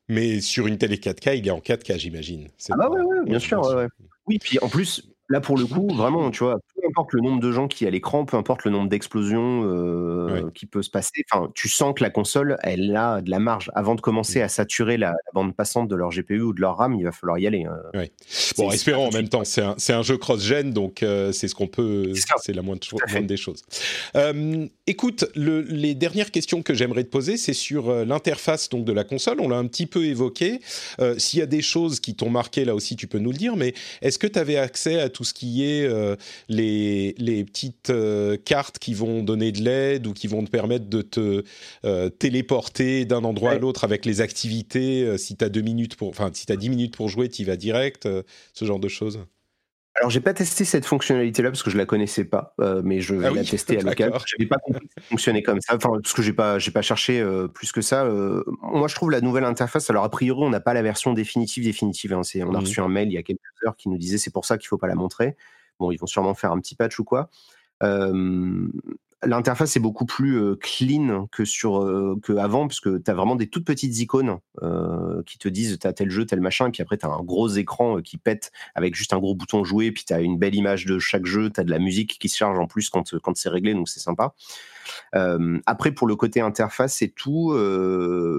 S2: Mais sur une télé 4K, il est en 4K j'imagine.
S3: Ah bah ouais, ouais, bien sûr, ouais. Oui, puis en plus, là pour le coup, vraiment, tu vois, peu importe le nombre de gens qui à l'écran, peu importe le nombre d'explosions euh, qui peut se passer, enfin, tu sens que la console, elle a de la marge. Avant de commencer à saturer la, la bande passante de leur GPU ou de leur RAM, il va falloir y aller. hein. C'est-
S2: Bon, espérons en même temps, c'est un, c'est un jeu cross-gen, donc euh, c'est ce qu'on peut,
S3: C'est
S2: la moindre, cho- moindre des choses. Euh, écoute, le- les dernières questions que j'aimerais te poser, c'est sur euh, l'interface donc de la console. On l'a un petit peu évoqué. S'il y a des choses qui t'ont marqué, là aussi, tu peux nous le dire. Mais est-ce que tu avais accès à tout ce qui est euh, les, les petites euh, cartes qui vont donner de l'aide ou qui vont te permettre de te euh, téléporter d'un endroit à l'autre avec les activités Si tu as deux minutes pour, enfin, si tu as 10 minutes pour jouer, tu y vas direct, ce genre de choses.
S3: Alors, j'ai pas testé cette fonctionnalité-là parce que je la connaissais pas, euh, mais je vais
S2: Ah oui,
S3: la tester à local.
S2: d'accord.
S3: J'avais pas compris que ça fonctionnait comme ça, enfin, parce que j'ai pas, j'ai pas cherché euh, plus que ça. euh. moi, je trouve la nouvelle interface. Alors, a priori, on n'a pas la version définitive définitive. hein, on a
S2: Mhm.
S3: reçu un mail il y a quelques heures qui nous disait c'est pour ça qu'il faut pas la montrer. Bon, ils vont sûrement faire un petit patch ou quoi. Euh, L'interface est beaucoup plus clean que sur que avant, parce que tu as vraiment des toutes petites icônes qui te disent tu as tel jeu, tel machin, et puis après tu as un gros écran qui pète avec juste un gros bouton jouer, puis tu as une belle image de chaque jeu, tu as de la musique qui se charge en plus quand, quand c'est réglé, donc c'est sympa. Après, pour le côté interface et tout,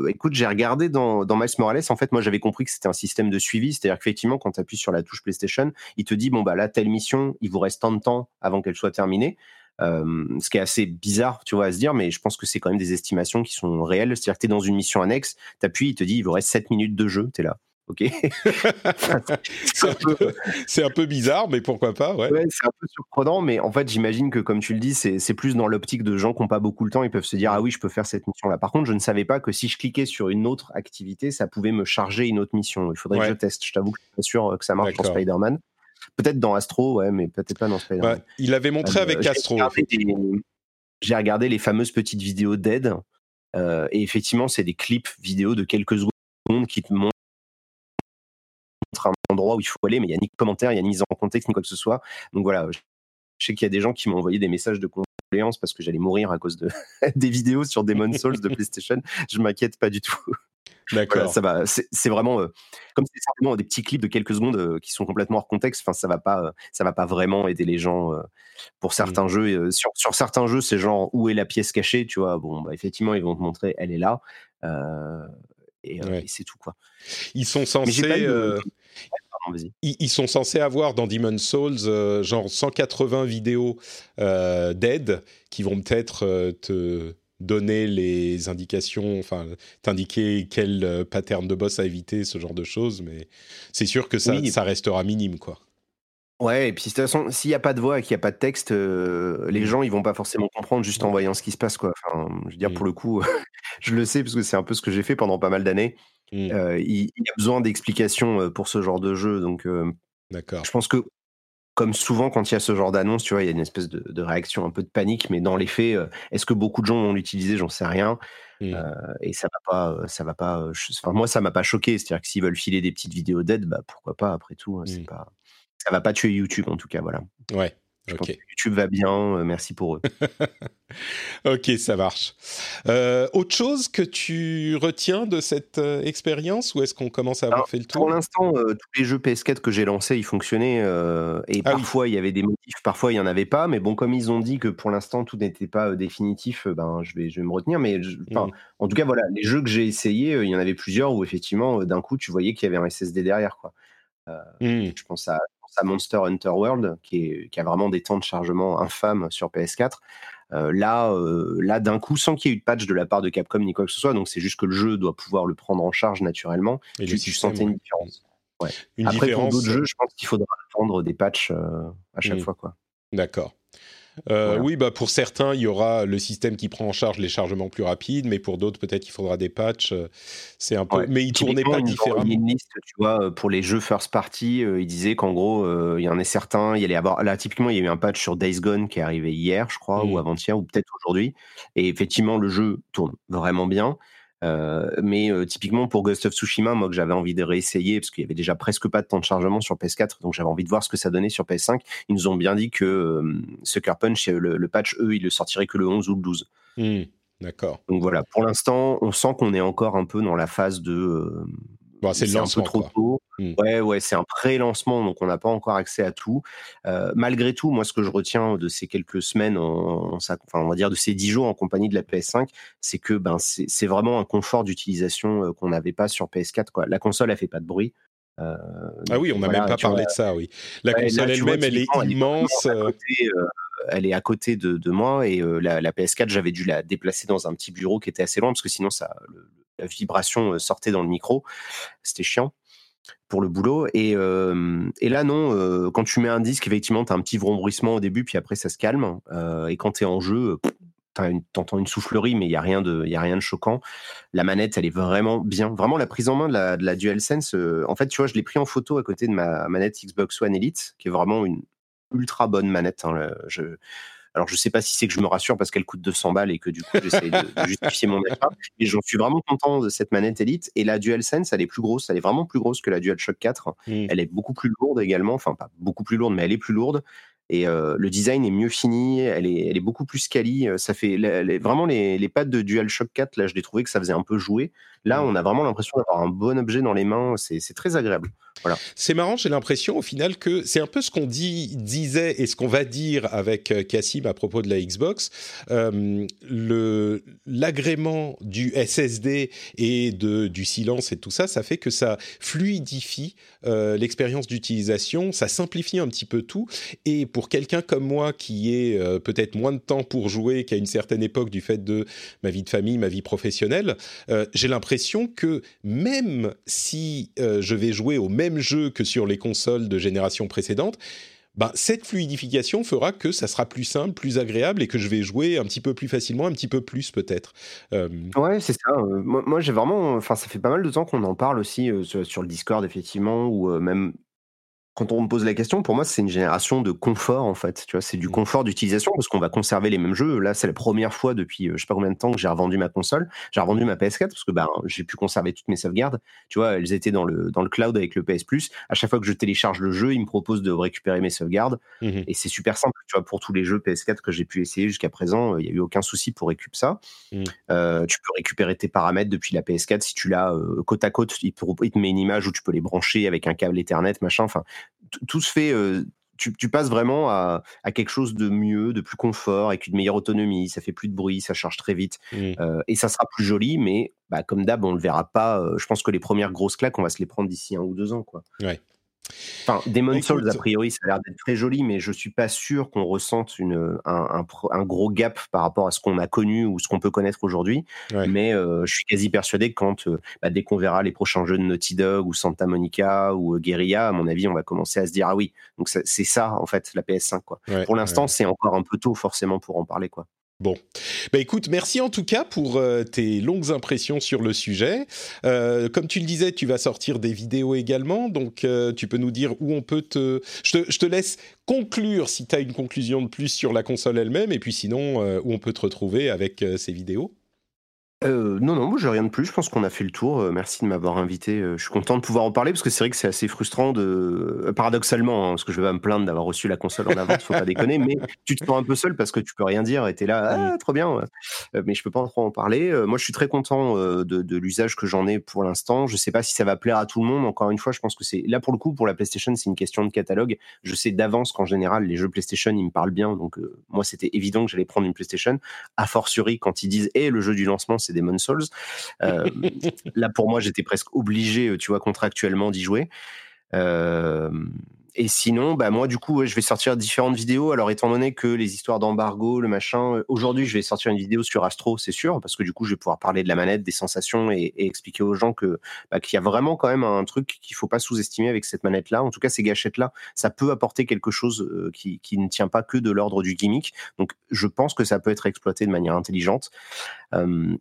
S3: écoute, j'ai regardé dans, dans Miles Morales, en fait, moi j'avais compris que c'était un système de suivi, c'est-à-dire qu'effectivement, quand tu appuies sur la touche PlayStation, il te dit, bon, bah là, telle mission, il vous reste tant de temps avant qu'elle soit terminée. Euh, ce qui est assez bizarre, tu vois, à se dire, mais je pense que c'est quand même des estimations qui sont réelles. C'est-à-dire que tu es dans une mission annexe, tu appuies, il te dit, il vous reste 7 minutes de jeu, tu es là. Ok. *laughs*
S2: c'est un, peu- c'est un peu bizarre, mais pourquoi pas, ouais.
S3: Ouais, c'est un peu surprenant, mais en fait, j'imagine que, comme tu le dis, c'est plus dans l'optique de gens qui n'ont pas beaucoup le temps. Ils peuvent se dire, ah oui, je peux faire cette mission-là. Par contre, je ne savais pas que si je cliquais sur une autre activité, ça pouvait me charger une autre mission. Il faudrait
S2: Ouais.
S3: que je teste. Je t'avoue que je suis pas sûr euh, que ça marche
S2: D'accord.
S3: Spider-Man. Peut-être dans Astro, ouais, mais peut-être pas dans Spider-Man.
S2: Bah, il avait montré
S3: Euh,
S2: avec
S3: j'ai
S2: Astro.
S3: J'ai regardé les fameuses petites vidéos d'aide. euh, et effectivement, c'est des clips vidéo de quelques secondes qui te montrent un endroit où il faut aller, mais il n'y a ni commentaire, il n'y a ni mise en contexte, ni quoi que ce soit. Donc voilà, je je sais qu'il y a des gens qui m'ont envoyé des messages de condoléances parce que j'allais mourir à cause de, *laughs* des vidéos sur Demon Souls de *laughs* PlayStation. Je m'inquiète pas du tout.
S2: D'accord.
S3: ça va. C'est vraiment comme c'est simplement des petits clips de quelques secondes qui sont complètement hors contexte. Enfin, ça va pas, ça va pas vraiment aider les gens pour mmh. certains jeux. Sur, sur, certains jeux, c'est genre où est la pièce cachée, tu vois? Bon, bah, effectivement, ils vont te montrer, elle est là. et, c'est tout quoi.
S2: Ils sont censés. ils, sont censés avoir dans Demon's Souls genre 180 vidéos d'aide qui vont peut-être te donner les indications, enfin t'indiquer quel euh, pattern de boss à éviter, ce genre de choses, mais c'est sûr que ça, ça restera minime, quoi.
S3: Ouais, et puis de toute façon, s'il n'y a pas de voix et qu'il n'y a pas de texte, euh, les mmh. gens ils vont pas forcément comprendre juste en voyant ce qui se passe, quoi. Enfin, je veux dire, pour mmh. le coup, *laughs* je le sais parce que c'est un peu ce que j'ai fait pendant pas mal d'années. Mmh. Euh, il, y a besoin d'explications pour ce genre de jeu, donc. D'accord. Je pense que comme souvent quand il y a ce genre d'annonce, tu vois, il y a une espèce de, réaction, un peu de panique, mais dans les faits, euh, est-ce que beaucoup de gens vont l'utiliser? J'en sais rien. Mmh. Euh, et ça va pas, euh, ça va pas. enfin, moi, ça m'a pas choqué. C'est-à-dire que s'ils veulent filer des petites vidéos d'aide, bah pourquoi pas. Après tout, hein, c'est mmh. pas, ça va pas tuer YouTube en tout cas, voilà.
S2: Ouais.
S3: YouTube va bien, euh, merci pour eux. *laughs*
S2: ok, ça marche. Euh, autre chose que tu retiens de cette euh, expérience ou est-ce qu'on commence à avoir fait le tour?
S3: Pour l'instant, tous les jeux PS4 que j'ai lancés, ils fonctionnaient et ah parfois il y avait des motifs, parfois il n'y en avait pas. Mais bon, comme ils ont dit que pour l'instant tout n'était pas définitif, ben je vais, je vais me retenir. Mais mmh. en tout cas, voilà, les jeux que j'ai essayés, il y en avait plusieurs où effectivement d'un coup tu voyais qu'il y avait un SSD derrière, quoi. Mmh. Je pense à à Monster Hunter World, qui, a vraiment des temps de chargement infâmes sur PS4. Euh, là, euh, là d'un coup, sans qu'il y ait eu de patch de la part de Capcom ni quoi que ce soit, donc c'est juste que le jeu doit pouvoir le prendre en charge naturellement. Et je, je sentais une différence. Après, pour d'autres jeux, je pense qu'il faudra prendre des patchs euh, à chaque mmh. fois. quoi.
S2: D'accord. Euh, oui, bah pour certains, il y aura le système qui prend en charge les chargements plus rapides, mais pour d'autres, peut-être qu'il faudra des patchs. Euh, c'est un peu, mais ils tournaient pas différemment.
S3: Une liste, tu vois, euh, pour les jeux first party, il disait qu'en gros, il y en a certains. Il y allait avoir là, typiquement, il y a eu un patch sur Days Gone qui est arrivé hier, je crois, ou mmh. avant-hier, ou peut-être aujourd'hui. Et effectivement, le jeu tourne vraiment bien. Euh, mais euh, typiquement pour Ghost of Tsushima, moi que j'avais envie de réessayer parce qu'il y avait déjà presque pas de temps de chargement sur PS4, donc j'avais envie de voir ce que ça donnait sur PS5. Ils nous ont bien dit que euh, Sucker Punch, le, patch, eux, il le sortirait que le 11 ou le 12.
S2: Mmh, d'accord.
S3: Donc voilà, pour l'instant, on sent qu'on est encore un peu dans la phase de
S2: c'est un peu trop tôt.
S3: Mmh. Ouais, ouais, c'est un pré-lancement, donc on n'a pas encore accès à tout. Euh, malgré tout, moi, ce que je retiens de ces quelques semaines, en, enfin, on va dire de ces dix jours en compagnie de la PS5, c'est que ben, c'est vraiment un confort d'utilisation euh, qu'on n'avait pas sur PS4. Quoi. La console, elle fait pas de bruit.
S2: Euh, ah oui, on n'a même pas parlé de ça, oui. La console elle-même, elle est immense.
S3: Elle est à côté, de, moi et la, PS4, j'avais dû la déplacer dans un petit bureau qui était assez loin parce que sinon, ça, la vibration sortait dans le micro. C'était chiant pour le boulot. Et, euh, et là, non, euh, quand tu mets un disque, effectivement, tu as un petit vrombissement au début, puis après, ça se calme. et quand tu es en jeu, tu entends une soufflerie, mais il n'y a, rien de, y a rien de choquant. La manette, elle est vraiment bien. Vraiment, la prise en main de la, de DualSense, en fait, tu vois, je l'ai pris en photo à côté de ma manette Xbox One Elite, qui est vraiment une ultra bonne manette. Hein, je, alors, je sais pas si c'est que je me rassure parce qu'elle coûte 200 balles et que du coup, j'essaie de, justifier mon achat. Mais j'en suis vraiment content de cette manette Elite. Et la DualSense, elle est plus grosse. Elle est vraiment plus grosse que la DualShock 4. Mmh. Elle est beaucoup plus lourde également. Enfin, pas beaucoup plus lourde, mais elle est plus lourde. Et euh, le design est mieux fini, elle est, elle est beaucoup plus quali. Euh, ça fait vraiment les, les pads de DualShock 4, là, je l'ai trouvé que ça faisait un peu jouer. Là, mmh. on a vraiment l'impression d'avoir un bon objet dans les mains. C'est très agréable. Voilà.
S2: C'est marrant, j'ai l'impression au final que c'est un peu ce qu'on dit, disait et ce qu'on va dire avec euh, Cassim à propos de la Xbox. le l'agrément du SSD et de, du silence et tout ça, ça fait que ça fluidifie l'expérience d'utilisation, ça simplifie un petit peu tout. Et pour quelqu'un comme moi qui est euh, peut-être moins de temps pour jouer qu'à une certaine époque du fait de ma vie de famille, ma vie professionnelle, euh, j'ai l'impression que même si euh, je vais jouer au même jeu que sur les consoles de génération précédente, ben, cette fluidification fera que ça sera plus simple, plus agréable et que je vais jouer un petit peu plus facilement, un petit peu plus peut-être.
S3: Ouais, c'est ça. moi, j'ai vraiment, enfin, ça fait pas mal de temps qu'on en parle aussi sur, sur, le Discord effectivement, ou même quand on me pose la question, pour moi, c'est une génération de confort, en fait. Tu vois, c'est du mmh. confort d'utilisation parce qu'on va conserver les mêmes jeux. Là, c'est la première fois depuis je sais pas combien de temps que j'ai revendu ma console. J'ai revendu ma PS4 parce que ben, j'ai pu conserver toutes mes sauvegardes. Tu vois, elles étaient dans le, dans le cloud avec le PS Plus. À chaque fois que je télécharge le jeu, il me propose de récupérer mes sauvegardes. Mmh Et c'est super simple. Tu vois, pour tous les jeux PS4 que j'ai pu essayer jusqu'à présent, il n'y a eu aucun souci pour récupérer ça. Mmh. tu peux récupérer tes paramètres depuis la PS4 si tu l'as côte à côte. Il te, il te met une image où tu peux les brancher avec un câble Ethernet, machin. Enfin, tout se fait. tu, passes vraiment à, quelque chose de mieux, de plus confort, avec une meilleure autonomie. Ça fait plus de bruit, ça charge très vite, mmh. et ça sera plus joli. Mais bah, comme d'hab, on le verra pas. je pense que les premières grosses claques, on va se les prendre d'ici un ou deux ans, quoi.
S2: Ouais.
S3: Enfin, Demon Souls, a priori, ça a l'air d'être très joli, mais je suis pas sûr qu'on ressente une, un, un, gros gap par rapport à ce qu'on a connu ou ce qu'on peut connaître aujourd'hui. Mais euh, je suis quasi persuadé que quand, euh, bah, dès qu'on verra les prochains jeux de Naughty Dog ou Santa Monica ou euh, Guerilla, à mon avis, on va commencer à se dire ah oui, donc c'est ça en fait la PS5 quoi. pour l'instant, c'est encore un peu tôt forcément pour en parler quoi.
S2: Bon, bah écoute, merci en tout cas pour euh, tes longues impressions sur le sujet. Euh, comme tu le disais, tu vas sortir des vidéos également, donc euh, tu peux nous dire où on peut te... Je te, je te laisse conclure si tu as une conclusion de plus sur la console elle-même, et puis sinon, où on peut te retrouver avec ces vidéos.
S3: Euh, non, non, moi j'ai rien de plus. Je pense qu'on a fait le tour. Euh, merci de m'avoir invité. Euh, je suis content de pouvoir en parler parce que c'est vrai que c'est assez frustrant de, paradoxalement, hein, parce que je vais pas me plaindre d'avoir reçu la console en avance, faut pas déconner, mais tu te sens un peu seul parce que tu peux rien dire et t'es là, *laughs* ah, trop bien. mais je peux pas trop en parler. moi, je suis très content de, l'usage que j'en ai pour l'instant. Je sais pas si ça va plaire à tout le monde. Encore une fois, je pense que c'est là pour le coup pour la PlayStation, c'est une question de catalogue. Je sais d'avance qu'en général, les jeux PlayStation, ils me parlent bien. Donc moi, c'était évident que j'allais prendre une PlayStation. A fortiori, quand ils disent, eh, le jeu du lancement, c'est Demon Souls. Euh, *laughs* là, pour moi, j'étais presque obligé, euh, tu vois, contractuellement d'y jouer. Euh, et sinon, bah moi, du coup, je vais sortir différentes vidéos. Alors, étant donné que les histoires d'embargo, le machin, aujourd'hui, je vais sortir une vidéo sur Astro, c'est sûr, parce que du coup, je vais pouvoir parler de la manette, des sensations et, expliquer aux gens que bah, qu'il y a vraiment quand même un truc qu'il faut pas sous-estimer avec cette manette-là. En tout cas, ces gâchettes-là, ça peut apporter quelque chose qui, qui ne tient pas que de l'ordre du gimmick. Donc, je pense que ça peut être exploité de manière intelligente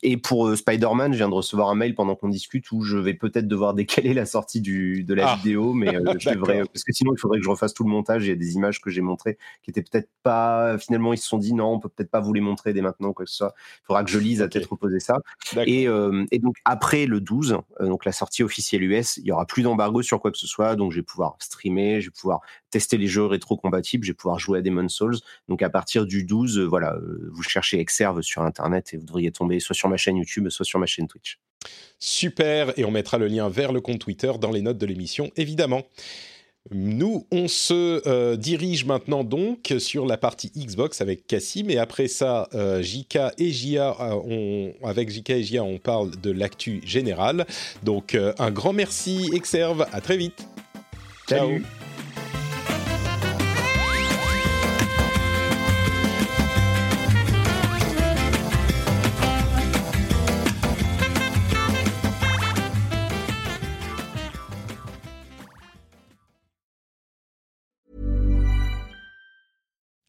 S3: et pour Spider-Man, je viens de recevoir un mail pendant qu'on discute où je vais peut-être devoir décaler la sortie du, de la ah. vidéo, mais *laughs* je devrais, parce que sinon il faudrait que je refasse tout le montage. Il y a des images que j'ai montrées qui étaient peut-être pas. Finalement, ils se sont dit non, on peut peut-être pas vous les montrer dès maintenant, quoi que ce soit. Il faudra que je lise à tête reposer ça. Et, et, donc après le 12, donc la sortie officielle US, il y aura plus d'embargo sur quoi que ce soit, donc je vais pouvoir streamer, je vais pouvoir tester les jeux rétro-compatibles, je vais pouvoir jouer à Demon's Souls. Donc à partir du 12, voilà, vous cherchez Exerve sur internet et vous devriez tomber soit sur ma chaîne YouTube, soit sur ma chaîne Twitch.
S2: Super, et on mettra le lien vers le compte Twitter dans les notes de l'émission, évidemment. Nous, on se euh, dirige maintenant donc sur la partie Xbox avec Cassim, et après ça, euh, JK et Jia, euh, avec JK et Jia, on parle de l'actu générale. Donc, un grand merci, Exerve, à très vite.
S3: Salut.